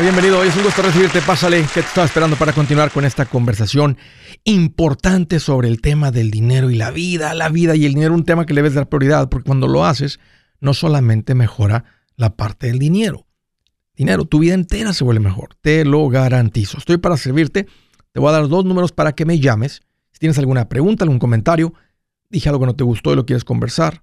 bienvenido. Hoy es un gusto recibirte. Pásale, que te estaba esperando para continuar con esta conversación importante sobre el tema del dinero y la vida. La vida y el dinero, un tema que le debes dar prioridad, porque cuando lo haces, no solamente mejora la parte del dinero. Dinero, tu vida entera se vuelve mejor. Te lo garantizo. Estoy para servirte. Te voy a dar dos números para que me llames. Si tienes alguna pregunta, algún comentario, dije algo que no te gustó y lo quieres conversar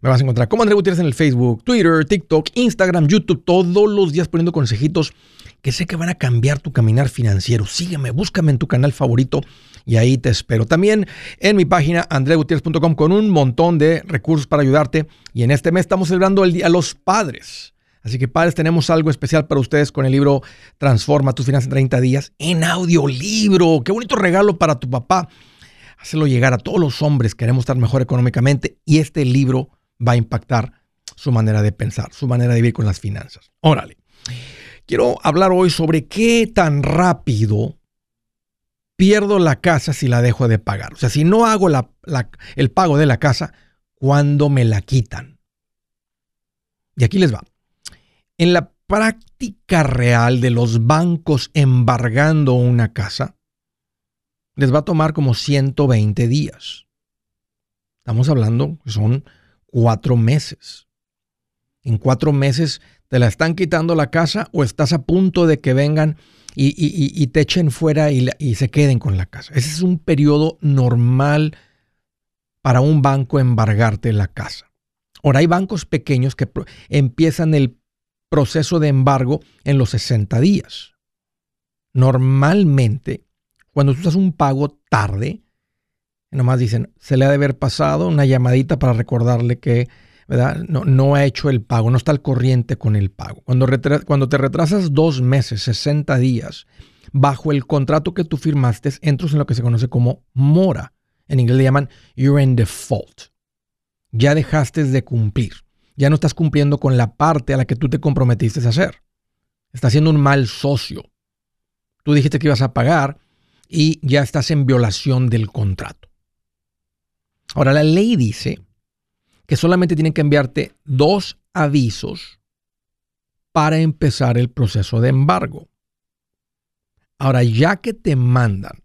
Me vas a encontrar como André Gutiérrez en el Facebook, Twitter, TikTok, Instagram, YouTube, todos los días poniendo consejitos que sé que van a cambiar tu caminar financiero. Sígueme, búscame en tu canal favorito y ahí te espero. También en mi página andregutierrez.com con un montón de recursos para ayudarte. Y en este mes estamos celebrando el Día de los Padres. Así que padres, tenemos algo especial para ustedes con el libro Transforma tus finanzas en 30 días en audiolibro. Qué bonito regalo para tu papá. Hacerlo llegar a todos los hombres. Queremos estar mejor económicamente y este libro va a impactar su manera de pensar, su manera de vivir con las finanzas. Órale. Quiero hablar hoy sobre qué tan rápido pierdo la casa si la dejo de pagar. O sea, si no hago el pago de la casa, ¿cuándo me la quitan? Y aquí les va. En la práctica real de los bancos embargando una casa, les va a tomar como 120 días. Estamos hablando son cuatro meses. En cuatro meses te la están quitando la casa o estás a punto de que vengan y, te echen fuera y, se queden con la casa. Ese es un periodo normal para un banco embargarte la casa. Ahora hay bancos pequeños que empiezan el proceso de embargo en los 60 días. Normalmente, cuando tú haces un pago tarde, nomás dicen, se le ha de haber pasado una llamadita para recordarle que no, no ha hecho el pago, no está al corriente con el pago. Cuando, cuando te retrasas dos meses, 60 días, bajo el contrato que tú firmaste, entras en lo que se conoce como mora. En inglés le llaman you're in default. Ya dejaste de cumplir. Ya no estás cumpliendo con la parte a la que tú te comprometiste a hacer. Estás siendo un mal socio. Tú dijiste que ibas a pagar y ya estás en violación del contrato. Ahora, la ley dice que solamente tienen que enviarte dos avisos para empezar el proceso de embargo. Ahora, ya que te mandan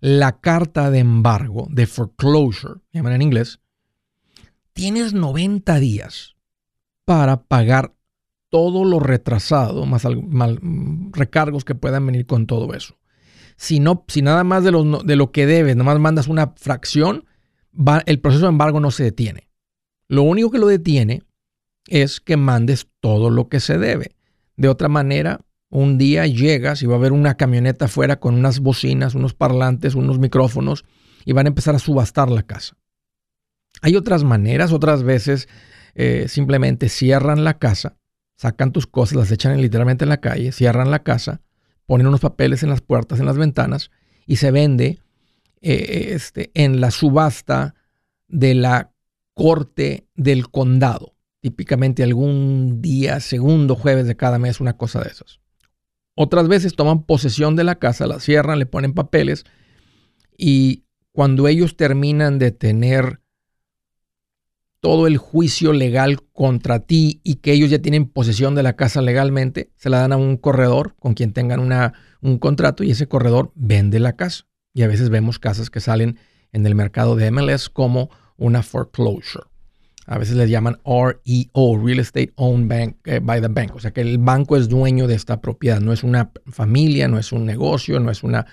la carta de embargo, de foreclosure, llaman en inglés, tienes 90 días para pagar todo lo retrasado, más, recargos que puedan venir con todo eso. Si, no, si nada más de lo, de lo que debes, nada más mandas una fracción, el proceso de embargo no se detiene. Lo único que lo detiene es que mandes todo lo que se debe. De otra manera, un día llegas y va a haber una camioneta afuera con unas bocinas, unos parlantes, unos micrófonos y van a empezar a subastar la casa. Hay otras maneras, otras veces eh, simplemente cierran la casa, sacan tus cosas, las echan literalmente en la calle, cierran la casa, ponen unos papeles en las puertas, en las ventanas y se vende eh, este, en la subasta de la corte del condado. Típicamente algún día, segundo jueves de cada mes, una cosa de esas. Otras veces toman posesión de la casa, la cierran, le ponen papeles y cuando ellos terminan de tener todo el juicio legal contra ti y que ellos ya tienen posesión de la casa legalmente, se la dan a un corredor con quien tengan una, un contrato y ese corredor vende la casa. Y a veces vemos casas que salen en el mercado de MLS como una foreclosure. A veces les llaman REO, Real Estate Owned Bank, eh, by the Bank. O sea que el banco es dueño de esta propiedad. No es una familia, no es un negocio, no es una,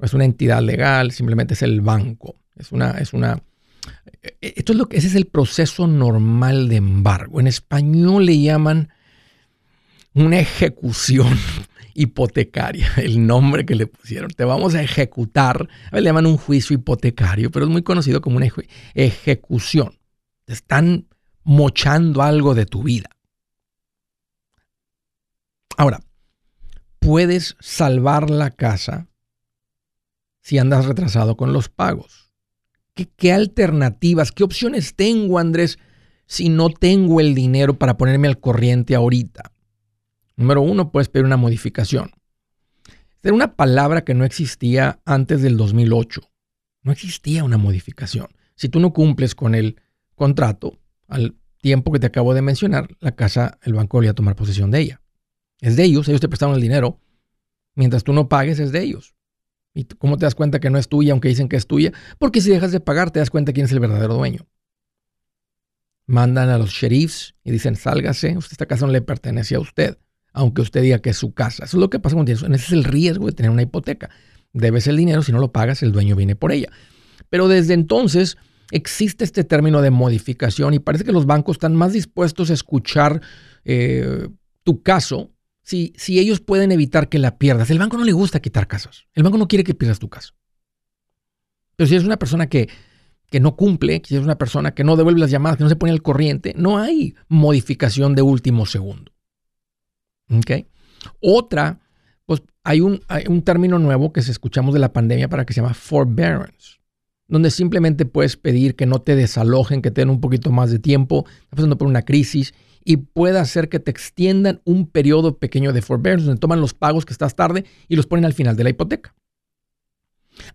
es una entidad legal, simplemente es el banco. Es una, es una. Eh, esto es lo ese es el proceso normal de embargo. En español le llaman una ejecución hipotecaria, el nombre que le pusieron. Te vamos a ejecutar. A le llaman un juicio hipotecario, pero es muy conocido como una ejecución. Te están mochando algo de tu vida. Ahora, puedes salvar la casa si andas retrasado con los pagos. ¿Qué, alternativas, qué opciones tengo, Andrés, si no tengo el dinero para ponerme al corriente ahorita? Número uno, puedes pedir una modificación. Era una palabra que no existía antes del 2008. No existía una modificación. Si tú no cumples con el contrato al tiempo que te acabo de mencionar, la casa, el banco a tomar posesión de ella. Es de ellos, ellos te prestaron el dinero. Mientras tú no pagues, es de ellos. ¿Y cómo te das cuenta que no es tuya, aunque dicen que es tuya? Porque si dejas de pagar, te das cuenta quién es el verdadero dueño. Mandan a los sheriffs y dicen, sálgase, esta casa no le pertenece a usted, aunque usted diga que es su casa. Eso es lo que pasa con eso. Ese es el riesgo de tener una hipoteca. Debes el dinero, si no lo pagas, el dueño viene por ella. Pero desde entonces existe este término de modificación y parece que los bancos están más dispuestos a escuchar eh, tu caso si, si ellos pueden evitar que la pierdas. El banco no le gusta quitar casas. El banco no quiere que pierdas tu casa. Pero si eres una persona que, que no cumple, si eres una persona que no devuelve las llamadas, que no se pone al corriente, no hay modificación de último segundo. ¿Ok? Otra, pues hay un, hay un término nuevo que se escuchamos de la pandemia para que se llama forbearance, donde simplemente puedes pedir que no te desalojen, que te den un poquito más de tiempo, estás pasando por una crisis y puede hacer que te extiendan un periodo pequeño de forbearance, donde toman los pagos que estás tarde y los ponen al final de la hipoteca.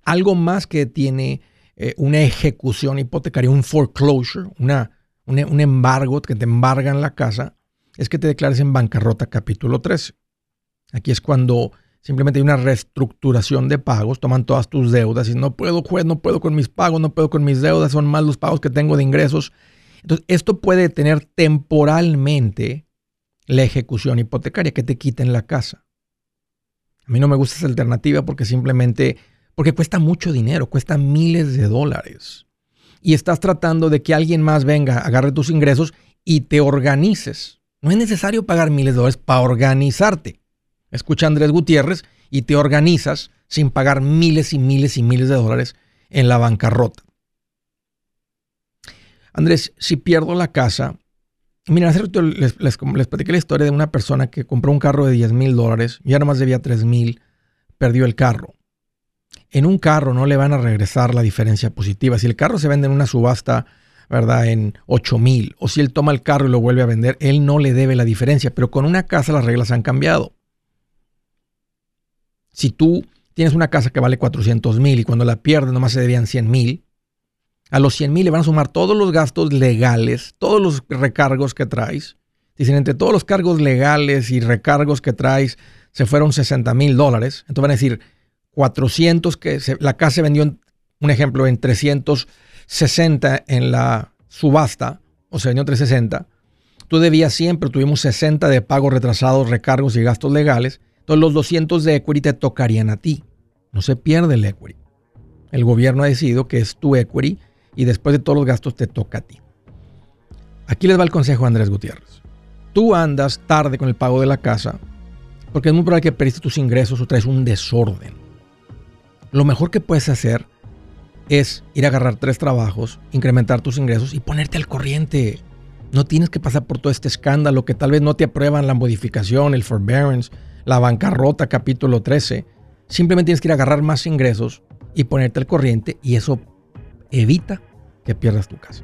Algo más que tiene eh, una ejecución hipotecaria, un foreclosure, una, un, embargo, que te embargan la casa, es que te declares en bancarrota capítulo 13. Aquí es cuando simplemente hay una reestructuración de pagos, toman todas tus deudas y no puedo, juez, no puedo con mis pagos, no puedo con mis deudas, son más los pagos que tengo de ingresos entonces, esto puede tener temporalmente la ejecución hipotecaria, que te quiten la casa. A mí no me gusta esa alternativa porque simplemente, porque cuesta mucho dinero, cuesta miles de dólares. Y estás tratando de que alguien más venga, agarre tus ingresos y te organices. No es necesario pagar miles de dólares para organizarte. Escucha Andrés Gutiérrez y te organizas sin pagar miles y miles y miles de dólares en la bancarrota. Andrés, si pierdo la casa, mira, les, les, les, platiqué la historia de una persona que compró un carro de 10 mil dólares, ya nomás debía 3 mil, perdió el carro. En un carro no le van a regresar la diferencia positiva. Si el carro se vende en una subasta, ¿verdad? En 8 mil, o si él toma el carro y lo vuelve a vender, él no le debe la diferencia. Pero con una casa las reglas han cambiado. Si tú tienes una casa que vale 400 mil y cuando la pierdes nomás se debían 100 mil, a los 100 mil le van a sumar todos los gastos legales, todos los recargos que traes. Dicen, entre todos los cargos legales y recargos que traes, se fueron 60 mil dólares. Entonces van a decir, 400 que la casa se vendió, un ejemplo, en 360 en la subasta, o se vendió en 360. Tú debías siempre, tuvimos 60 de pagos retrasados, recargos y gastos legales. Entonces los 200 de equity te tocarían a ti. No se pierde el equity. El gobierno ha decidido que es tu equity y después de todos los gastos te toca a ti. Aquí les va el consejo Andrés Gutiérrez. Tú andas tarde con el pago de la casa porque es muy probable que perdiste tus ingresos o traes un desorden. Lo mejor que puedes hacer es ir a agarrar tres trabajos, incrementar tus ingresos y ponerte al corriente. No tienes que pasar por todo este escándalo que tal vez no te aprueban la modificación, el forbearance, la bancarrota capítulo 13. Simplemente tienes que ir a agarrar más ingresos y ponerte al corriente y eso evita que pierdas tu casa.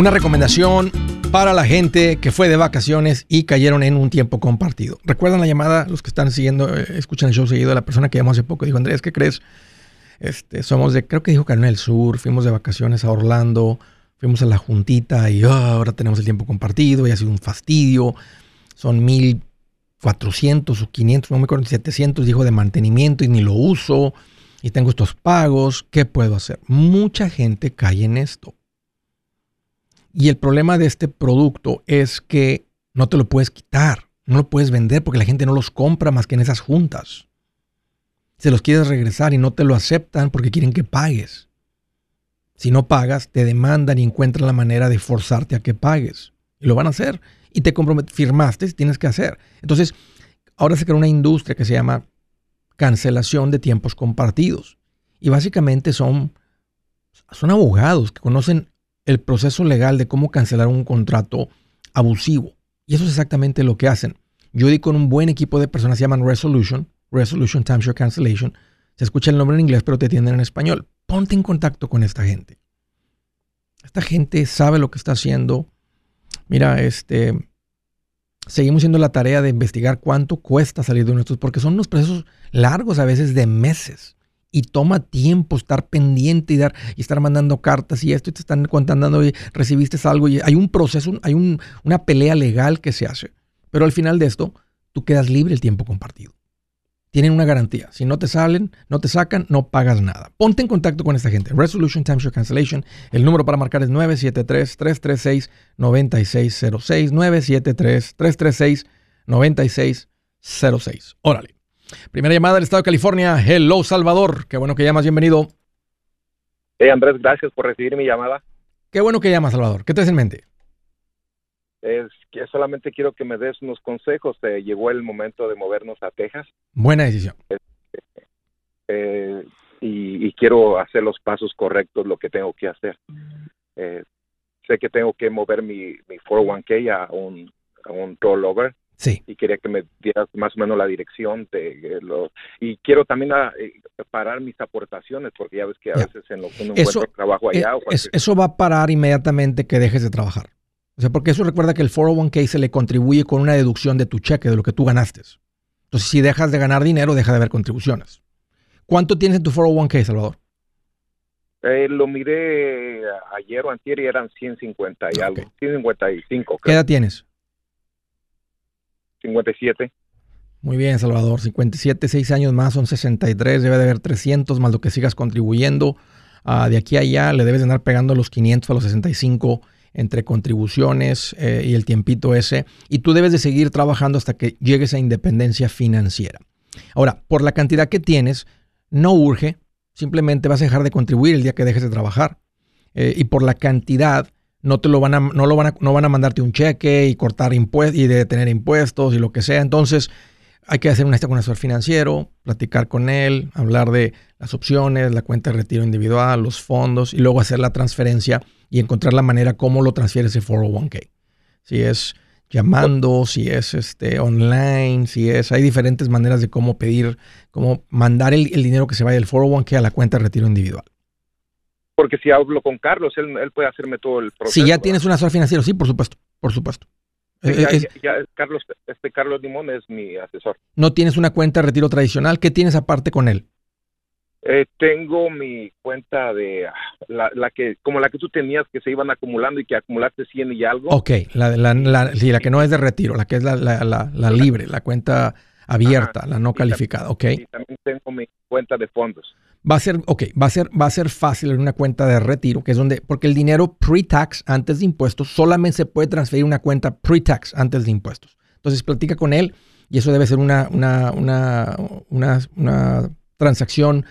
Una recomendación para la gente que fue de vacaciones y cayeron en un tiempo compartido. ¿Recuerdan la llamada? Los que están siguiendo, eh, escuchan el show seguido, la persona que llamó hace poco dijo, Andrés, ¿qué crees? Este, somos de, creo que dijo del Sur, fuimos de vacaciones a Orlando, fuimos a la juntita y ah, ahora tenemos el tiempo compartido y ha sido un fastidio. Son 1400 o 500, no me acuerdo, 700, dijo de mantenimiento y ni lo uso y tengo estos pagos. ¿Qué puedo hacer? Mucha gente cae en esto. Y el problema de este producto es que no te lo puedes quitar, no lo puedes vender porque la gente no los compra más que en esas juntas. Se los quieres regresar y no te lo aceptan porque quieren que pagues. Si no pagas, te demandan y encuentran la manera de forzarte a que pagues. Y lo van a hacer. Y te firmaste, tienes que hacer. Entonces, ahora se crea una industria que se llama cancelación de tiempos compartidos. Y básicamente son, son abogados que conocen el proceso legal de cómo cancelar un contrato abusivo. Y eso es exactamente lo que hacen. Yo di con un buen equipo de personas, se llaman Resolution, Resolution Timeshare Cancellation. Se escucha el nombre en inglés, pero te atienden en español. Ponte en contacto con esta gente. Esta gente sabe lo que está haciendo. Mira, este, seguimos haciendo la tarea de investigar cuánto cuesta salir de nuestros, porque son unos procesos largos, a veces de meses y toma tiempo estar pendiente y dar y estar mandando cartas y esto y te están contando y recibiste algo y hay un proceso, hay una pelea legal que se hace. Pero al final de esto, tú quedas libre el tiempo compartido. Tienen una garantía. Si no te salen, no te sacan, no pagas nada. Ponte en contacto con esta gente. Resolution Timeshare Cancellation. El número para marcar es 973-336-9606. 973-336-9606. Órale. Primera llamada del estado de California. Hello, Salvador. Qué bueno que llamas. Bienvenido. Hey, Andrés, gracias por recibir mi llamada. Qué bueno que llamas, Salvador. ¿Qué te en mente? Es que solamente quiero que me des unos consejos. Eh, llegó el momento de movernos a Texas. Buena decisión. Eh, y, quiero hacer los pasos correctos, lo que tengo que hacer. Eh, sé que tengo que mover mi, mi 401k a un, a un rollover Sí. Y quería que me dieras más o menos la dirección de eh, lo, y quiero también a, ah, eh, parar mis aportaciones porque ya ves que a veces en lo que uno eso, trabajo allá. Eh, eso va a parar inmediatamente que dejes de trabajar. O sea, porque eso recuerda que el 401k se le contribuye con una deducción de tu cheque, de lo que tú ganaste. Entonces, si dejas de ganar dinero, deja de haber contribuciones. ¿Cuánto tienes en tu 401k, Salvador? lo miré ayer o antier y eran 150 y algo, 155. ¿Qué edad tienes? 57. Muy bien, Salvador. 57, 6 años más son 63. Debe de haber 300 más lo que sigas contribuyendo. Ah, de aquí a allá le debes de andar pegando los 500 a los 65 entre contribuciones eh, y el tiempito ese. Y tú debes de seguir trabajando hasta que llegues a independencia financiera. Ahora, por la cantidad que tienes, no urge. Simplemente vas a dejar de contribuir el día que dejes de trabajar. Eh, y por la cantidad, no te lo van a, no lo van a, no van a mandarte un cheque y cortar impuestos y detener impuestos y lo que sea. Entonces, hay que hacer una con un asesor financiero, platicar con él, hablar de las opciones, la cuenta de retiro individual, los fondos y luego hacer la transferencia y encontrar la manera cómo lo transfieres ese 401k. Si es llamando, si es este online, si es, hay diferentes maneras de cómo pedir, cómo mandar el, el dinero que se vaya del 401k a la cuenta de retiro individual. Porque si hablo con Carlos, él, él puede hacerme todo el proceso. Si ya tienes un asesor financiero, sí, por supuesto, por supuesto. Sí, Eh, ya- es- ya- ya Carlos, este Carlos Limón es mi asesor. no tienes una cuenta de retiro tradicional, ¿qué tienes aparte con él? Eh, tengo mi cuenta de la, la que, como la que tú tenías, que se iban acumulando y que acumulaste 100 y algo. Ok, la, la, la- sí, la que no es de retiro, la que es la, la- la- la libre, la cuenta abierta, la no calificada, ok. Y también tengo mi cuenta de fondos. Va a ser, va a ser, va a ser fácil en una cuenta de retiro, que es donde, porque el dinero pre-tax antes de impuestos solamente se puede transferir una cuenta pre-tax antes de impuestos. Entonces platica con él y eso debe ser una, una, una, una, una transacción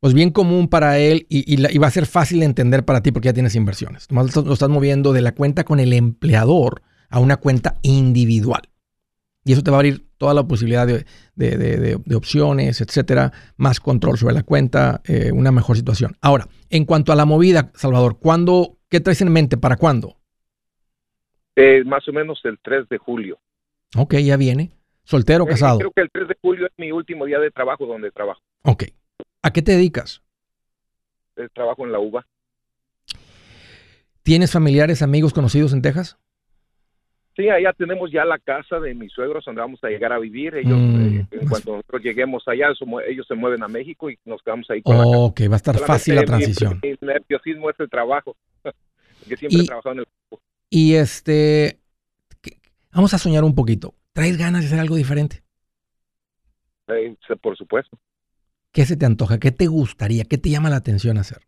pues bien común para él y, va a ser fácil de entender para ti porque ya tienes inversiones. Lo estás moviendo de la cuenta con el empleador a una cuenta individual. Y eso te va a abrir toda la posibilidad de, de- de- de- de opciones, etcétera, más control sobre la cuenta, eh, una mejor situación. Ahora, en cuanto a la movida, Salvador, ¿cuándo, ¿qué traes en mente? ¿Para cuándo? Eh, más o menos el 3 de julio. Ok, ya viene. ¿Soltero o Eh, casado? creo que el 3 de julio es mi último día de trabajo donde trabajo. Ok. ¿A qué te dedicas? Trabajo en la UVA. ¿Tienes familiares, amigos, conocidos en Texas? Sí, allá tenemos ya la casa de mis suegros donde vamos a llegar a vivir. Ellos, Mm, eh, en cuanto nosotros lleguemos allá, ellos se mueven a México y nos quedamos ahí con la casa. Ok, va a estar Solamente fácil la mi- transición. Mi, nerviosismo es el trabajo. Porque siempre Y- he trabajado en el campo. Y este, ¿qué- vamos a soñar un poquito. ¿Traes ganas de hacer algo diferente? Eh, sí, por supuesto. ¿Qué se te antoja? ¿Qué te gustaría? ¿Qué te llama la atención hacer?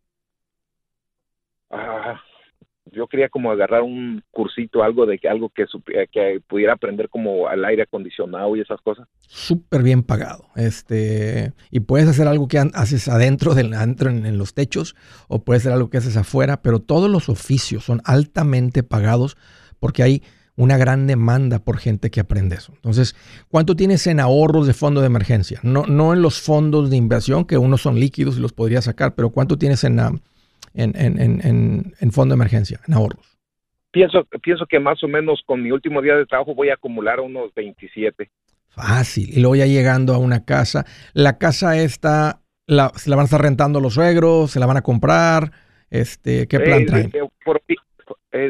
Yo quería como agarrar un cursito, algo de algo que, que pudiera aprender como al aire acondicionado y esas cosas. súper bien pagado. Este, y puedes hacer algo que haces adentro, del, adentro en, los techos, o puede ser algo que haces afuera, pero todos los oficios son altamente pagados porque hay una gran demanda por gente que aprende eso. Entonces, ¿cuánto tienes en ahorros de fondo de emergencia? No, no en los fondos de inversión, que unos son líquidos y los podrías sacar, pero ¿cuánto tienes en, ah, en, en, en, en- en fondo de emergencia, en ahorros? Pienso, pienso que más o menos con mi último día de trabajo voy a acumular unos 27. Fácil. Y luego ya llegando a una casa. La casa esta, la, ¿se la van a estar rentando los suegros? ¿Se la van a comprar? Este, ¿Qué plan Eh, traen? eh, por eh,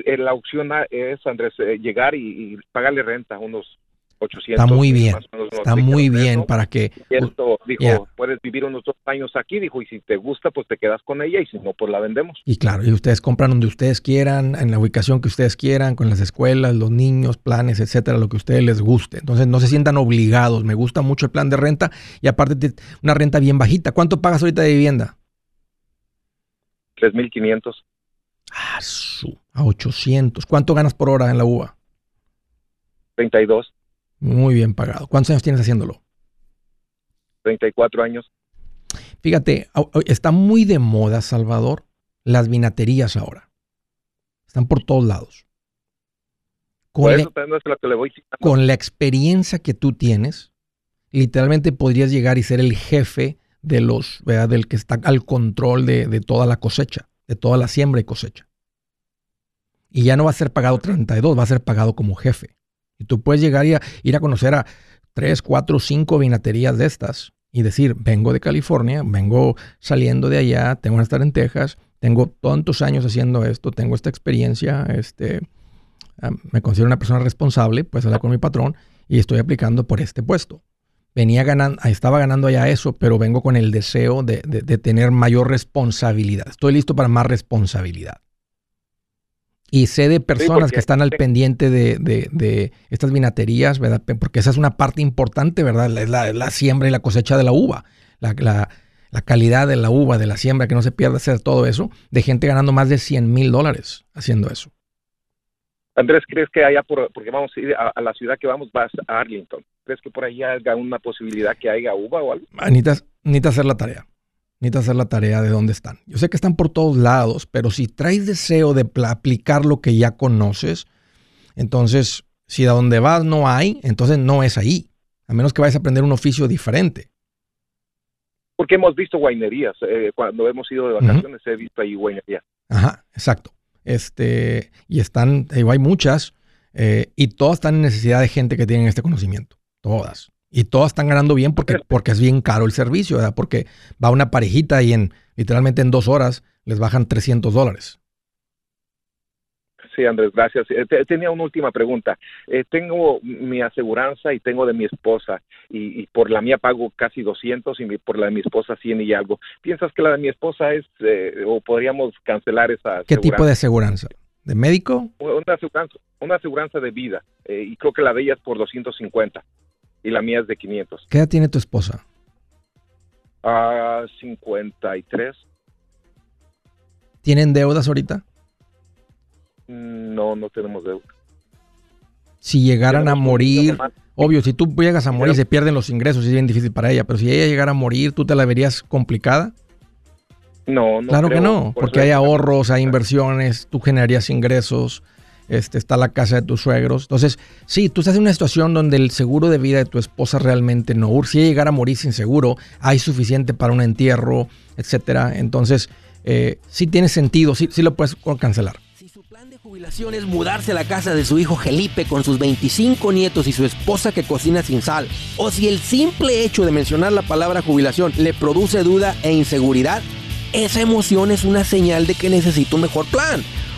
eh, la opción es, Andrés, eh, llegar y, y pagarle renta, unos 800. Está muy bien. Está 600 muy pesos. bien para que... Y esto dijo, Yeah. puedes vivir unos dos años aquí, dijo, y si te gusta, pues te quedas con ella, y si no, pues la vendemos. Y claro, y ustedes compran donde ustedes quieran, en la ubicación que ustedes quieran, con las escuelas, los niños, planes, etcétera, lo que a ustedes les guste. Entonces no se sientan obligados. Me gusta mucho el plan de renta y aparte te- una renta bien bajita. ¿Cuánto pagas ahorita de vivienda? 3.500, Ah, su, a 800. ¿Cuánto ganas por hora en la UVA? 32, Muy bien pagado. ¿Cuántos años tienes haciéndolo? 34 años. Fíjate, está muy de moda, Salvador, las vinaterías ahora. Están por todos lados. Con, Por la, eso también es lo que le voy citando. con la experiencia que tú tienes, literalmente podrías llegar y ser el jefe de los, ¿verdad? del que está al control de, de toda la cosecha, de toda la siembra y cosecha. Y ya no va a ser pagado 32, va a ser pagado como jefe. Y tú puedes llegar y a- ir a conocer a 3, 4, 5 vinaterías de estas y decir, vengo de California, vengo saliendo de allá, tengo que estar en Texas, tengo tantos años haciendo esto, tengo esta experiencia, este, me considero una persona responsable, pues hablar con mi patrón y estoy aplicando por este puesto. Venía ganando, estaba ganando ya eso, pero vengo con el deseo de, de- de tener mayor responsabilidad. Estoy listo para más responsabilidad. Y sé de personas que están al pendiente de, de- de estas vinaterías, ¿verdad? Porque esa es una parte importante, ¿verdad? La- Es la, es la siembra y la cosecha de la uva. La, la- la calidad de la uva, de la siembra, que no se pierda hacer todo eso, de gente ganando más de 100 mil dólares haciendo eso. Andrés, ¿crees que allá, por, porque vamos a ir a, a la ciudad que vamos, vas a Arlington? ¿Crees que por ahí haya una posibilidad que haya uva o algo? Ah, Necesitas, necesitas hacer la tarea. Necesitas hacer la tarea de dónde están. Yo sé que están por todos lados, pero si traes deseo de aplicar lo que ya conoces, entonces, si a donde vas no hay, entonces no es ahí. A menos que vayas a aprender un oficio diferente. Porque hemos visto guainerías. eh, cuando hemos ido de vacaciones he visto ahí guainerías. Ajá, exacto. Este, y están, hay muchas, eh, y todas están en necesidad de gente que tienen este conocimiento. Todas. Y todas están ganando bien porque, porque es bien caro el servicio, ¿verdad? Porque va una parejita y en literalmente en dos horas les bajan 300 dólares. Sí, Andrés, gracias. Eh, te- tenía una última pregunta. Eh, tengo mi aseguranza y tengo de mi esposa y, y por la mía pago casi 200 y por la de mi esposa 100 y algo. ¿Piensas que la de mi esposa es eh, o podríamos cancelar esa ¿Qué tipo aseguranza? de aseguranza? ¿De médico? Una aseguranza, una aseguranza de vida eh, y creo que la de ella es por 250 y la mía es de 500. ¿Qué edad tiene tu esposa? Ah, 53. ¿Tienen deudas ahorita? Mm, No, no tenemos deuda. Si llegaran a Tenemos morir, obvio, si tú llegas a morir Pero- se pierden los ingresos, es bien difícil para ella, pero si ella llegara a morir, ¿tú te la verías complicada? No, no claro que no, por porque hay ahorros, hay inversiones, tú generarías ingresos, este, está la casa de tus suegros. Entonces, sí, tú estás en una situación donde el seguro de vida de tu esposa realmente no urge. Si llegara a morir sin seguro, hay suficiente para un entierro, etcétera. Entonces, eh, sí tiene sentido, sí, sí lo puedes cancelar. Si su plan de jubilación es mudarse a la casa de su hijo Felipe con sus 25 nietos y su esposa que cocina sin sal, o si el simple hecho de mencionar la palabra jubilación le produce duda e inseguridad, esa emoción es una señal de que necesita un mejor plan.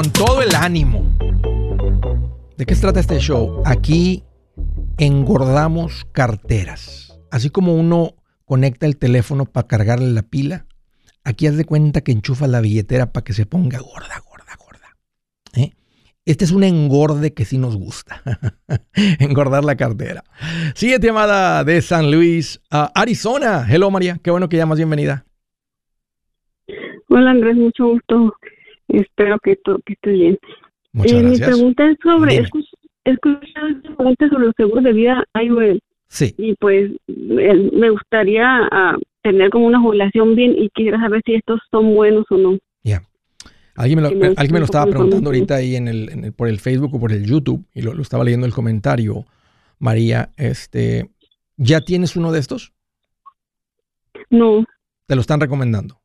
Con todo el ánimo. ¿De qué se trata este show? Aquí engordamos carteras. Así como uno conecta el teléfono para cargarle la pila, aquí haz de cuenta que enchufa la billetera para que se ponga gorda, gorda, gorda. ¿Eh? Este es un engorde que sí nos gusta. Engordar la cartera. Siguiente llamada de San Luis Arizona. Hello María, qué bueno que llamas, bienvenida. Hola Andrés, mucho gusto. Espero que, que estés bien. Muchas Eh, mi gracias. pregunta es sobre, he escuchado esta pregunta sobre los seguros de vida IOL Sí. y pues el- me gustaría ah, tener como una jubilación bien y quisiera saber si estos son buenos o no. Ya. Alguien me lo, me alguien me lo estaba preguntando ahorita ahí en el, en el- por el Facebook o por el YouTube y lo, lo estaba leyendo el comentario. María, este, ¿ya tienes uno de estos? No, Te lo están recomendando.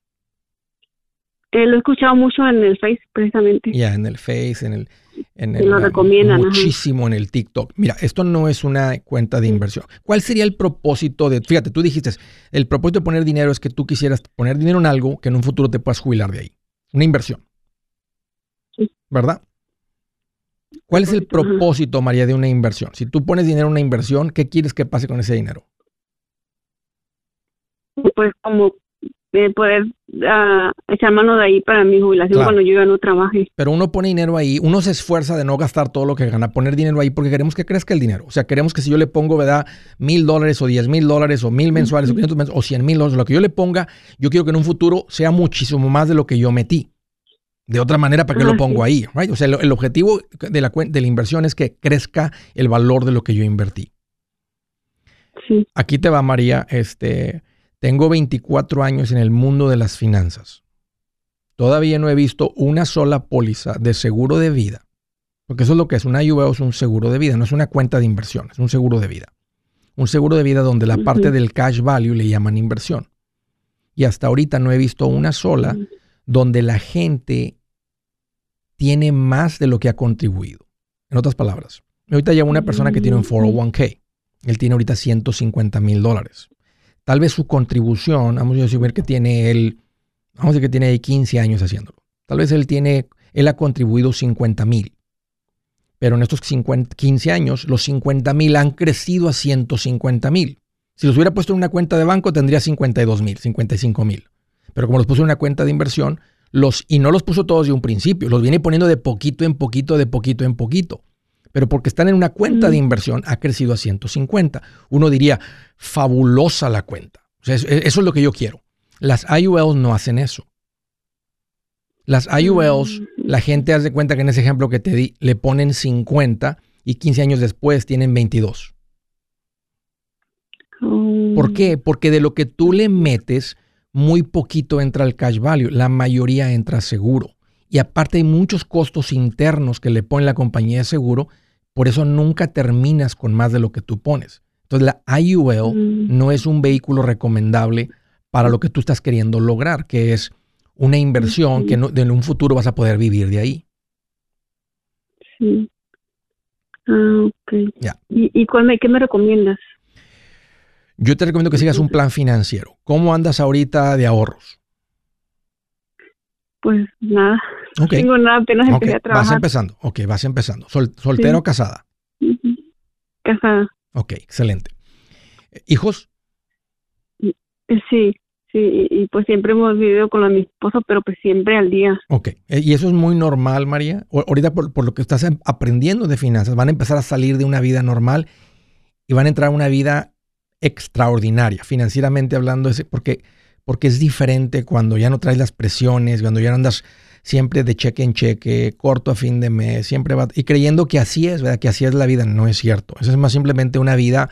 Eh, lo he escuchado mucho en el Face precisamente. Ya en el Face, en el, en el lo recomiendan, ajá. muchísimo en el TikTok. Mira, esto no es una cuenta de inversión. ¿Cuál sería el propósito de, fíjate, tú dijiste, el propósito de poner dinero es que tú quisieras poner dinero en algo que en un futuro te puedas jubilar de ahí. Una inversión. Sí. ¿Verdad? ¿Cuál es el Propósito, ajá. propósito, María, de una inversión? Si tú pones dinero en una inversión, ¿qué quieres que pase con ese dinero? Pues como eh, poder ah, echar mano de ahí para mi jubilación Claro. cuando yo ya no trabaje. Pero uno pone dinero ahí, uno se esfuerza de no gastar todo lo que gana, poner dinero ahí porque queremos que crezca el dinero. O sea, queremos que si yo le pongo, ¿verdad? Mil dólares o diez mil dólares o mil mensuales o quinientos mensuales o cien mil dólares, lo que yo le ponga, yo quiero que en un futuro sea muchísimo más de lo que yo metí. De otra manera, ¿para qué lo Ah, pongo ahí? Right? O sea, el, el objetivo de la, de la inversión es que crezca el valor de lo que yo invertí. Sí. Aquí te va, María. Este, tengo 24 años en el mundo de las finanzas. Todavía no he visto una sola póliza de seguro de vida. Porque eso es lo que es. Una IUVO es un seguro de vida, no es una cuenta de inversión, es un seguro de vida. Un seguro de vida donde la parte del cash value le llaman inversión. Y hasta ahorita no he visto una sola donde la gente tiene más de lo que ha contribuido. En otras palabras, ahorita lleva una persona que tiene un 401k. Él tiene ahorita 150 mil dólares. Tal vez su contribución, vamos a decir que tiene él, vamos a decir que tiene ahí 15 años haciéndolo. Tal vez él tiene, él ha contribuido 50 mil. Pero en estos 50 15 años, los 50 mil han crecido a 150 mil. Si los hubiera puesto en una cuenta de banco, tendría 52 mil, 55 mil. Pero como los puso en una cuenta de inversión, Los, y no los puso todos de un principio, los viene poniendo de poquito en poquito, de poquito en poquito. Pero porque están en una cuenta de inversión, ha crecido a 150. Uno diría, fabulosa la cuenta. eso es lo que yo quiero. Las IULs no hacen eso. Las IULs, mm. la gente hace cuenta que en ese ejemplo que te di, le ponen 50 y 15 años después tienen 22. ¿Por qué? Porque de lo que tú le metes, muy poquito entra al cash value, la mayoría entra seguro. Y aparte hay muchos costos internos que le pone la compañía de seguro, por eso nunca terminas con más de lo que tú pones. Entonces la IUL mm. no es un vehículo recomendable para lo que tú estás queriendo lograr, que es una inversión que en un futuro vas a poder vivir de ahí. Sí. Ah, ok. ¿Y, y cuál me, qué me recomiendas? Yo te recomiendo que sigas un plan financiero. ¿Cómo andas ahorita de ahorros? Pues nada. Tengo nada, apenas empecé a trabajar. Vas empezando. Ok, vas empezando. ¿Soltera o casada? Casada. Ok, excelente. ¿Hijos? Sí y, pues siempre hemos vivido con mi esposo, pero pues siempre al día. Ok, eh, y eso es muy normal, María. ahorita por, lo que estás em, aprendiendo de finanzas, van a empezar a salir de una vida normal y van a entrar a una vida extraordinaria, financieramente hablando, porque, porque es diferente cuando ya no traes las presiones, cuando ya no andas siempre de cheque en cheque, corto a fin de mes, siempre va, y creyendo que así es, ¿verdad? Que así es la vida, no es cierto. Eso es más simplemente una vida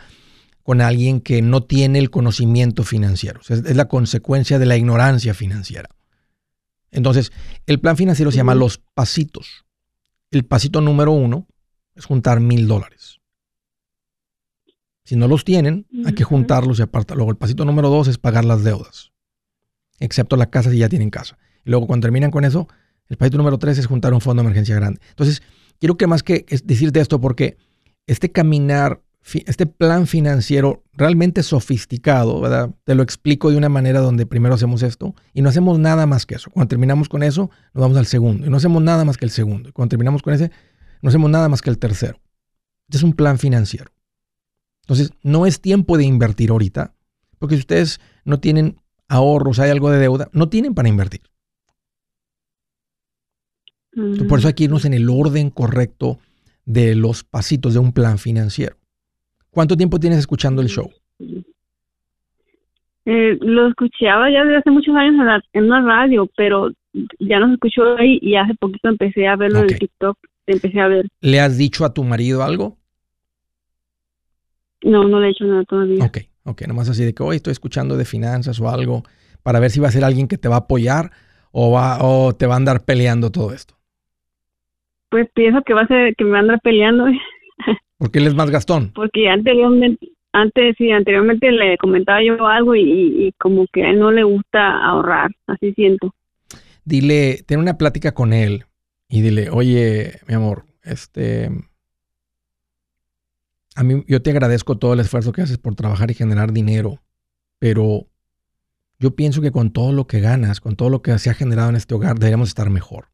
con alguien que no tiene el conocimiento financiero. es, la consecuencia de la ignorancia financiera. Entonces, el plan financiero se llama los pasitos. El pasito número uno es juntar mil dólares. Si no los tienen, hay que juntarlos y apartar. Luego, el pasito número dos es pagar las deudas, excepto la casa si ya tienen casa. Y luego, cuando terminan con eso, el pasito número tres es juntar un fondo de emergencia grande. Entonces, quiero que más que decirte esto, porque este caminar este plan financiero realmente sofisticado. Te lo explico de una manera donde primero hacemos esto y no hacemos nada más que eso. Cuando terminamos con eso, nos vamos al segundo y no hacemos nada más que el segundo. Y cuando terminamos con ese, no hacemos nada más que el tercero. Este es un plan financiero. Entonces, no es tiempo de invertir ahorita, porque si ustedes no tienen ahorros, hay algo de deuda, no tienen para invertir. Por eso hay que irnos en el orden correcto de los pasitos de un plan financiero. ¿Cuánto tiempo tienes escuchando el show? Eh, lo escuchaba ya desde hace muchos años en, una radio, pero ya no se escuchó ahí y hace poquito empecé a verlo en TikTok. Empecé a ver. ¿Le has dicho a tu marido algo? No, no le he dicho nada todavía. Ok, ok, nomás así de que hoy estoy escuchando de finanzas o algo para ver si va a ser alguien que te va a apoyar o, va, o te va a andar peleando todo esto. Pues pienso que va a ser que me va a andar peleando. Porque él es más gastón. Porque anteriormente, antes sí, anteriormente le comentaba yo algo y, como que a él no le gusta ahorrar, así siento. Dile, ten una plática con él y dile, oye, mi amor, este, a mí yo te agradezco todo el esfuerzo que haces por trabajar y generar dinero, pero yo pienso que con todo lo que ganas, con todo lo que se ha generado en este hogar, deberíamos estar mejor.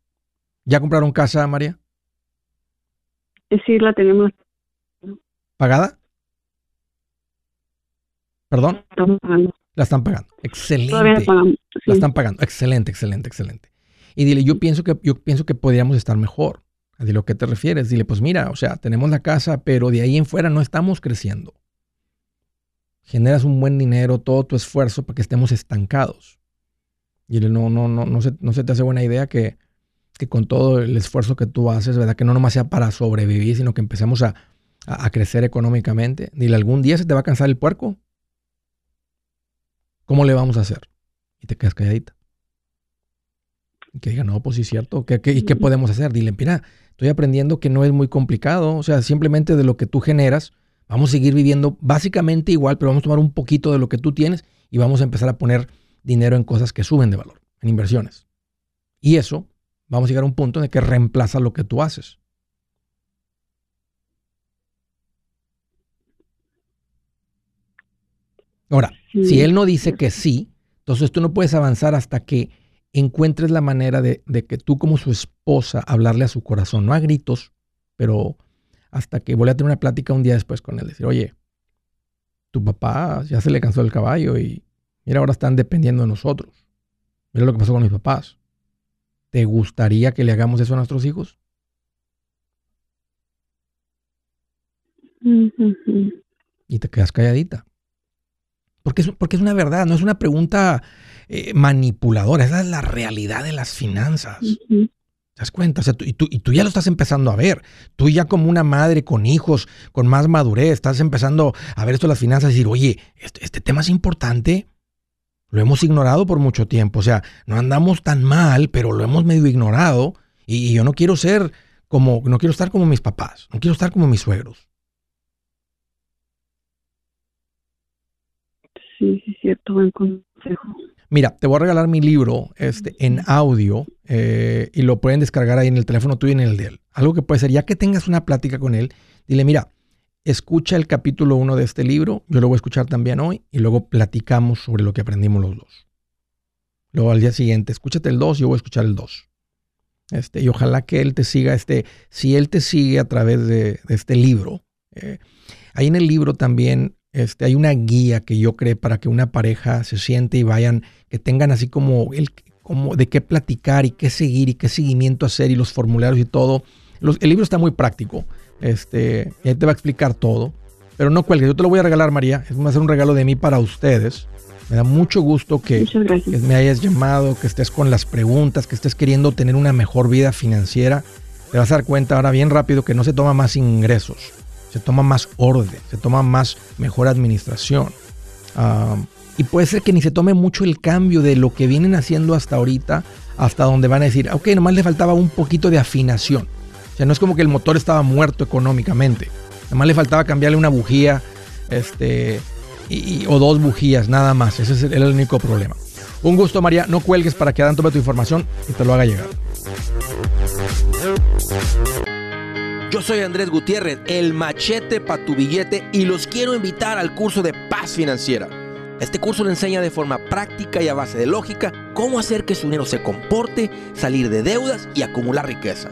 ¿Ya compraron casa, María? Sí, la tenemos ¿Pagada? ¿Perdón? La están pagando. Excelente. La están pagando. Excelente, excelente, excelente. Y dile, yo pienso que, yo pienso que podríamos estar mejor. Dile, ¿a qué te refieres? Dile, pues mira, o sea, tenemos la casa, pero de ahí en fuera no estamos creciendo. Generas un buen dinero, todo tu esfuerzo para que estemos estancados. Y dile, no, no, no, no se, no se te hace buena idea que, que con todo el esfuerzo que tú haces, ¿verdad? Que no nomás sea para sobrevivir, sino que empecemos a, a, crecer económicamente. Dile, algún día se te va a cansar el puerco. ¿Cómo le vamos a hacer? Y te quedas calladita. Y que diga, no, pues sí es cierto. ¿Qué, y qué podemos hacer? Dile, mira, estoy aprendiendo que no es muy complicado. O sea, simplemente de lo que tú generas, vamos a seguir viviendo básicamente igual, pero vamos a tomar un poquito de lo que tú tienes y vamos a empezar a poner dinero en cosas que suben de valor, en inversiones. Y eso, vamos a llegar a un punto en el que reemplaza lo que tú haces. Ahora, si él no dice que sí, entonces tú no puedes avanzar hasta que encuentres la manera de, que tú como su esposa hablarle a su corazón, no a gritos, pero hasta que voy a tener una plática un día después con él, decir, oye, tu papá ya se le cansó el caballo y mira, ahora están dependiendo de nosotros. Mira lo que pasó con mis papás. ¿Te gustaría que le hagamos eso a nuestros hijos? Y te quedas calladita. Porque es, porque es una verdad, no es una pregunta eh, manipuladora, esa es la realidad de las finanzas. ¿Te das cuenta? y, tú, y tú ya lo estás empezando a ver. Tú ya como una madre con hijos, con más madurez, estás empezando a ver esto de las finanzas y decir, oye, este, este tema es importante. Lo hemos ignorado por mucho tiempo. O sea, no andamos tan mal, pero lo hemos medio ignorado. Y, yo no quiero ser como, no quiero estar como mis papás, no quiero estar como mis suegros. Sí, sí, cierto, buen consejo. Mira, te voy a regalar mi libro este, en audio eh, y lo pueden descargar ahí en el teléfono tuyo y en el de él. Algo que puede ser, ya que tengas una plática con él, dile, mira, escucha el capítulo 1 de este libro, yo lo voy a escuchar también hoy y luego platicamos sobre lo que aprendimos los dos. Luego al día siguiente, escúchate el 2, yo voy a escuchar el 2. Este, y ojalá que él te siga, este, si él te sigue a través de, este libro. Eh, ahí en el libro también este, hay una guía que yo creo para que una pareja se siente y vayan, que tengan así como, el, como de qué platicar y qué seguir y qué seguimiento hacer y los formularios y todo. el libro está muy práctico. Este, y ahí te va a explicar todo. Pero no cuelgues, yo te lo voy a regalar, María. Es ser un regalo de mí para ustedes. Me da mucho gusto que, me hayas llamado, que estés con las preguntas, que estés queriendo tener una mejor vida financiera. Te vas a dar cuenta ahora bien rápido que no se toma más ingresos, se toma más orden, se toma más mejor administración. y puede ser que ni se tome mucho el cambio de lo que vienen haciendo hasta ahorita, hasta donde van a decir, ok, nomás le faltaba un poquito de afinación sea, no es como que el motor estaba muerto económicamente. Además le faltaba cambiarle una bujía este, o dos bujías, nada más. Ese es el, único problema. Un gusto, María. No cuelgues para que Adán tome tu información y te lo haga llegar. Yo soy Andrés Gutiérrez, el machete para tu billete y los quiero invitar al curso de paz financiera. Este curso le enseña de forma práctica y a base de lógica cómo hacer que su dinero se comporte, salir de deudas y acumular riqueza.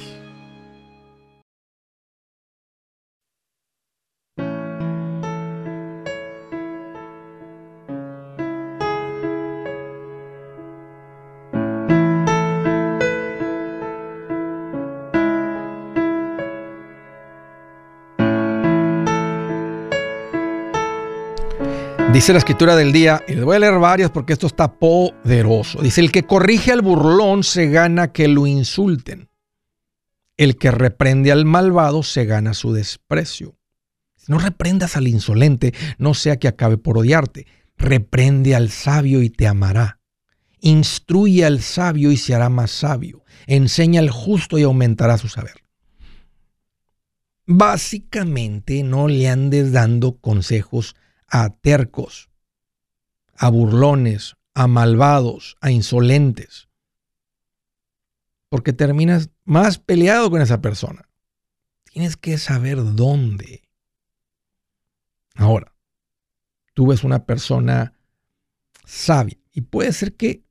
Dice la escritura del día, y les voy a leer varias porque esto está poderoso. Dice, el que corrige al burlón se gana que lo insulten. El que reprende al malvado se gana su desprecio. No reprendas al insolente, no sea que acabe por odiarte. Reprende al sabio y te amará. Instruye al sabio y se hará más sabio. Enseña al justo y aumentará su saber. Básicamente no le andes dando consejos a tercos, a burlones, a malvados, a insolentes. Porque terminas más peleado con esa persona. Tienes que saber dónde. Ahora, tú ves una persona sabia y puede ser que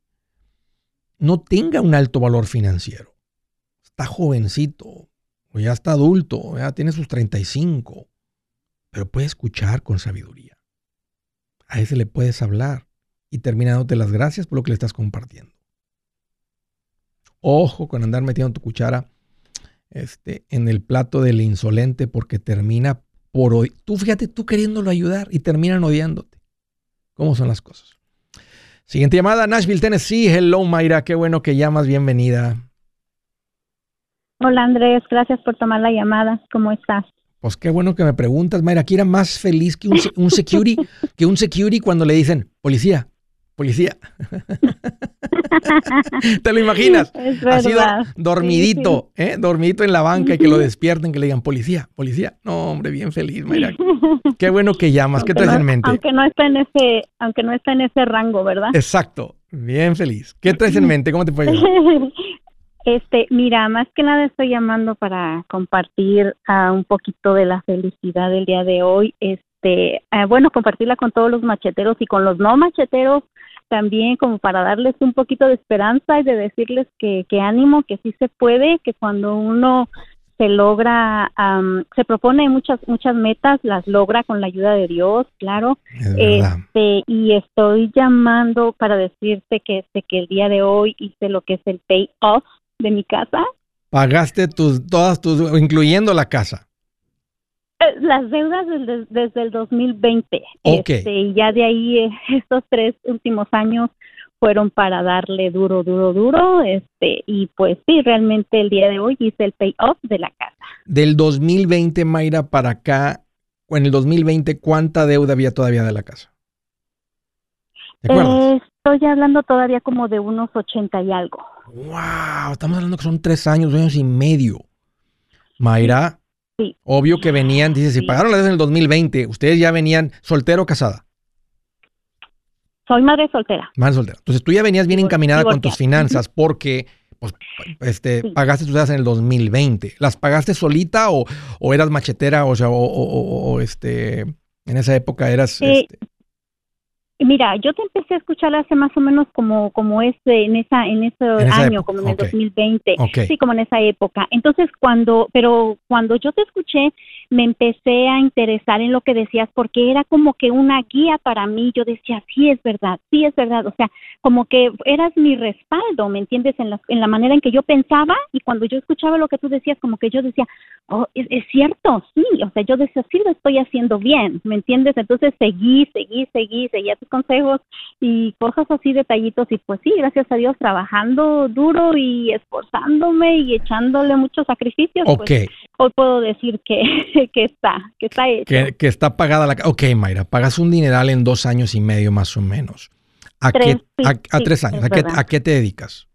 no tenga un alto valor financiero. Está jovencito o ya está adulto, ya tiene sus 35, pero puede escuchar con sabiduría a ese le puedes hablar y termina dándote las gracias por lo que le estás compartiendo. Ojo con andar metiendo tu cuchara este, en el plato del insolente porque termina por hoy. Tú fíjate, tú queriéndolo ayudar y terminan odiándote. ¿Cómo son las cosas? Siguiente llamada, Nashville, Tennessee. Hello, Mayra. Qué bueno que llamas. Bienvenida. Hola, Andrés. Gracias por tomar la llamada. ¿Cómo estás? Pues qué bueno que me preguntas, Mayra. Aquí era más feliz que un, security, que un security cuando le dicen, policía, policía. ¿Te lo imaginas? Es Así do- dormidito, ¿eh? Dormidito en la banca y que lo despierten, que le digan, policía, policía. No, hombre, bien feliz, Mayra. Qué bueno que llamas. ¿Qué traes no- en mente? Aunque no está en ese, aunque no está en ese rango, ¿verdad? Exacto, bien feliz. ¿Qué traes en mente? ¿Cómo te puede ayudar? Este, mira, más que nada estoy llamando para compartir ah, un poquito de la felicidad del día de hoy. Este, ah, bueno, compartirla con todos los macheteros y con los no macheteros también, como para darles un poquito de esperanza y de decirles que, que ánimo, que sí se puede, que cuando uno se logra, am, se propone muchas muchas metas, las logra con la ayuda de Dios, claro. Es. Este, y estoy llamando para decirte que, este, que el día de hoy hice lo que es el pay off de mi casa. Pagaste tus, todas tus, incluyendo la casa. Eh, Las deudas desde, desde el 2020. Ok. Este, y ya de ahí, eh, estos tres últimos años fueron para darle duro, duro, duro. Este, y pues sí, realmente el día de hoy hice el pay off de la casa. Del 2020, Mayra, para acá, o en el 2020, ¿cuánta deuda había todavía de la casa? ¿Te acuerdas? Eh, estoy hablando todavía como de unos 80 y algo. Wow, estamos hablando que son tres años, dos años y medio. Mayra, Sí. obvio que venían, dice, si Sí. pagaron la deuda en el 2020, ustedes ya venían soltero o casada. Soy madre soltera. Más soltera. Entonces tú ya venías bien encaminada con tus finanzas porque pues, este, Sí. pagaste tus deudas en el 2020. ¿Las pagaste solita o, o eras machetera? O sea, o, o- o- o, este, en esa época eras... Eh, este, Mira, yo te empecé a escuchar hace más o menos como como ese en esa en ese En año, como en el ok. 2020. ok. Sí, como en esa época. Entonces, cuando pero cuando yo te escuché, me empecé a interesar en lo que decías porque era como que una guía para mí. Yo decía, sí es verdad, sí es verdad. O sea, como que eras mi respaldo, ¿me entiendes? En la, en la manera en que yo pensaba y cuando yo escuchaba lo que tú decías, como que yo decía, oh, es, cierto, sí. O sea, yo decía, sí lo estoy haciendo bien, ¿me entiendes? Entonces seguí, seguí, seguí, seguía tus consejos y cosas así, detallitos. Y pues sí, gracias a Dios, trabajando duro y esforzándome y echándole muchos sacrificios. Ok, Pues, hoy puedo decir que, que está, que está hecho. que, que está pagada la casa. Ok, Mayra, pagas un dineral en dos años y medio más o menos. ¿A, Tres, qué, sí, a, tres años? ¿A qué, verdad. ¿A qué te dedicas?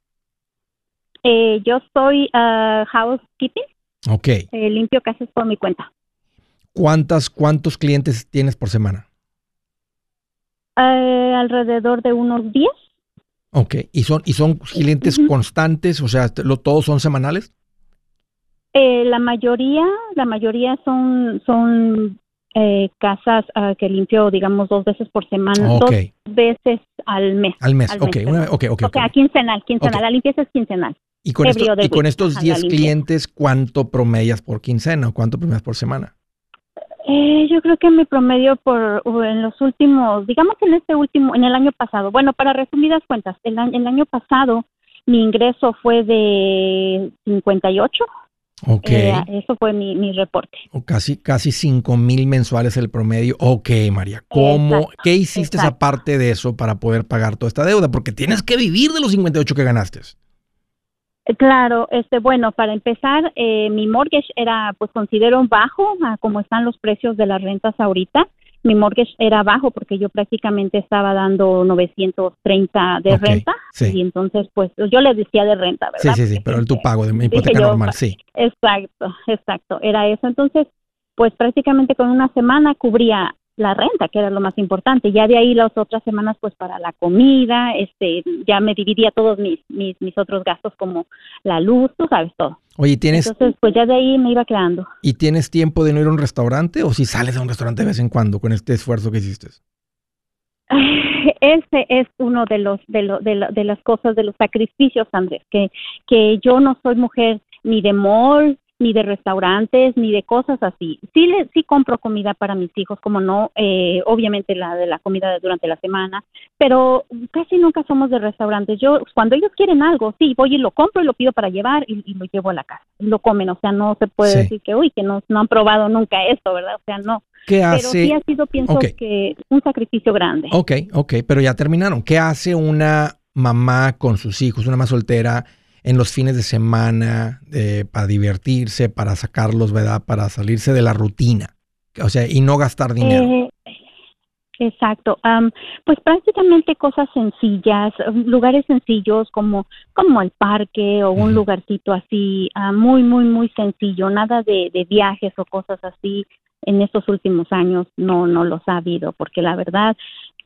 Eh, yo soy ah, housekeeping, Ok. eh, limpio casas por mi cuenta. ¿Cuántas, ¿Cuántos clientes tienes por semana? Eh, alrededor de unos 10. Ok. ¿Y son, y son clientes constantes? O sea, lo- ¿todos son semanales? Eh, la mayoría, la mayoría son son eh, casas ah, que limpio, digamos, dos veces por semana, dos veces al mes. Al mes. Al ok, mes, una- perdón. ok, ok, O ok. sea, quincenal, quincenal. La limpieza es quincenal. Y con, other y con estos Ajá, 10 la limpieza. clientes, ¿cuánto promedias por quincena o cuánto promedias por semana? Eh, yo creo que mi promedio por en los últimos, digamos en este último, en el año pasado. Bueno, para resumidas cuentas, el, el año pasado mi ingreso fue de 58. Ok. Eh, eso fue mi, mi reporte. o casi, casi 5 mil mensuales el promedio. Ok, María. ¿Cómo, Exacto, ¿Qué hiciste exacto. aparte de eso para poder pagar toda esta deuda? Porque tienes que vivir de los 58 que ganaste. Eh, Claro, este, bueno, para empezar, eh, mi mortgage era, pues considero bajo, a como están los precios de las rentas ahorita. Mi mortgage era bajo porque yo prácticamente estaba dando 930 de renta sí. y entonces, pues, yo le decía de renta, Sí, ¿verdad? sí, sí, Porque, pero el tu este, pago de mi hipoteca yo, normal, pa- sí. Exacto, exacto, era eso. Entonces, pues prácticamente con una semana cubría la renta, que era lo más importante. Ya de ahí las otras semanas, pues para la comida, este, ya me dividía todos mis, mis, mis otros gastos como la luz, tú sabes todo. Oye, ¿tienes, Entonces, pues ya de ahí me iba quedando. ¿y tienes tiempo de no ir a un restaurante o si sales a un restaurante de vez en cuando con este esfuerzo que hiciste? Ese es uno de los de, lo- de, lo- de las cosas de los sacrificios, Andrés, que que yo no soy mujer ni de mall, ni de restaurantes, ni de cosas así. Sí le sí compro comida para mis hijos, como no, eh, obviamente la de la comida de durante la semana, pero casi nunca somos de restaurantes. Yo cuando ellos quieren algo, sí, voy y lo compro y lo pido para llevar y, y lo llevo a la casa. Lo comen, o sea, no se puede Sí. decir que uy, que no no han probado nunca esto, ¿verdad? O sea, no. ¿Qué Pero hace? sí ha sido, pienso que un sacrificio grande. Ok, ok, pero ya terminaron. ¿Qué hace una mamá con sus hijos, una mamá soltera, en los fines de semana eh, para divertirse, para sacarlos, ¿verdad? Para salirse de la rutina. O sea, y no gastar dinero. Eh, Exacto. pues prácticamente cosas sencillas, lugares sencillos como como el parque o un lugarcito así, ah, muy muy muy sencillo. Nada de, de viajes o cosas así. En estos últimos años no no los ha habido porque la verdad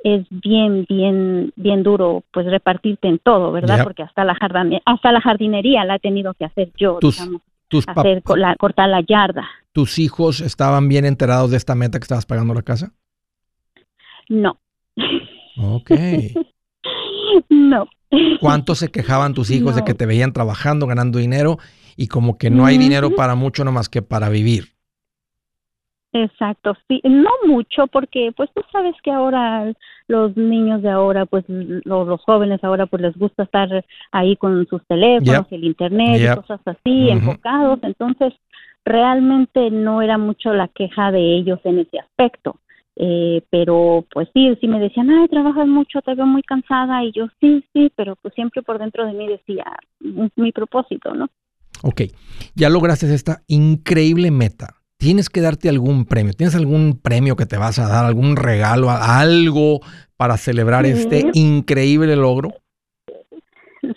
es bien bien bien duro pues repartirte en todo, ¿verdad? Porque hasta la hasta la jardinería la he tenido que hacer yo, digamos, hacer la, cortar la yarda. ¿Tus hijos estaban bien enterados de esta meta que estabas pagando la casa? No. Ok. no. ¿Cuánto se quejaban tus hijos de que te veían trabajando, ganando dinero y como que no hay dinero para mucho nomás que para vivir? Exacto, sí, no mucho porque pues tú sabes que ahora los niños de ahora, pues los, jóvenes ahora pues les gusta estar ahí con sus teléfonos, el internet y cosas así, enfocados, entonces realmente no era mucho la queja de ellos en ese aspecto. Eh, pero pues sí, sí me decían, ay, trabajas mucho, te veo muy cansada, y yo sí, sí, pero pues siempre por dentro de mí decía, mi propósito, ¿no? Ok, ya lograste esta increíble meta. Tienes que darte algún premio. ¿Tienes algún premio que te vas a dar, algún regalo, algo para celebrar este increíble logro?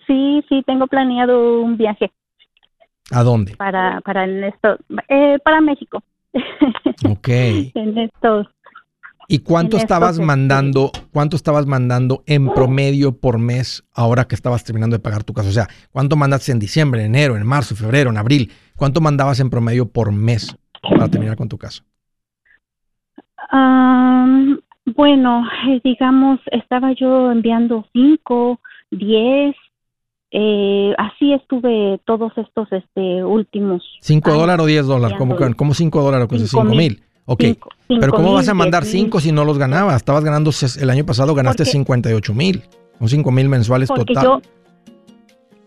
Sí, sí, tengo planeado un viaje. ¿A dónde? Para, para esto, eh, para México. Ok. en estos ¿Y cuánto estabas mandando, cuánto estabas mandando en promedio por mes ahora que estabas terminando de pagar tu casa? O sea, ¿cuánto mandaste en diciembre, en enero, en marzo, febrero, en abril? ¿Cuánto mandabas en promedio por mes para terminar con tu casa? bueno, eh, digamos, estaba yo enviando 5, 10, eh, así estuve todos estos este, últimos. ¿5 dólares o 10 dólares? ¿Cómo 5 dólares? ¿5 mil? Ok, pero ¿cómo vas a mandar 5 si no los ganabas? Estabas ganando, el año pasado ganaste 58 mil, son 5 mil mensuales total.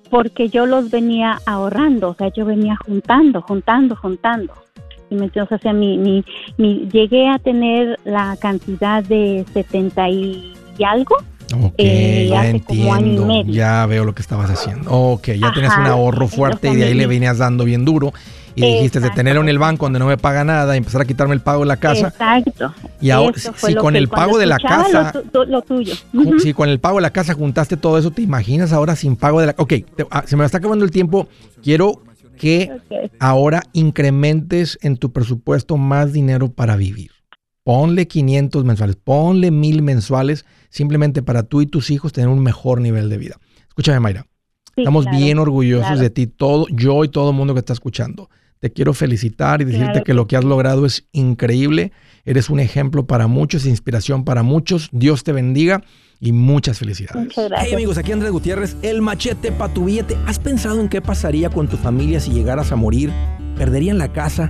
porque yo los venía ahorrando, o sea, yo venía juntando, juntando, juntando. Y me, o sea, mi, mi, mi, llegué a tener la cantidad de 70 y, algo. Ok, eh, ya entiendo. Ya veo lo que estabas haciendo. Ok, ya tienes un ahorro fuerte y de ahí le venías dando bien duro y dijiste de tenerlo en el banco donde no me paga nada y empezar a quitarme el pago de la casa. Exacto. Y ahora, si, con el pago de la casa. Lo, tuyo. Si con el pago de la casa juntaste todo eso, ¿te imaginas ahora sin pago de la Ok, ah, se me está acabando el tiempo. Quiero que ahora incrementes en tu presupuesto más dinero para vivir. Ponle 500 mensuales, ponle 1000 mensuales, simplemente para tú y tus hijos tener un mejor nivel de vida. Escúchame, Mayra. Estamos bien orgullosos de ti, todo, yo y todo el mundo que está escuchando. Te quiero felicitar y decirte que lo que has logrado es increíble. Eres un ejemplo para muchos, inspiración para muchos. Dios te bendiga y muchas felicidades. Hey amigos, aquí Andrés Gutiérrez, el machete para tu billete. ¿Has pensado en qué pasaría con tu familia si llegaras a morir? ¿Perderían la casa?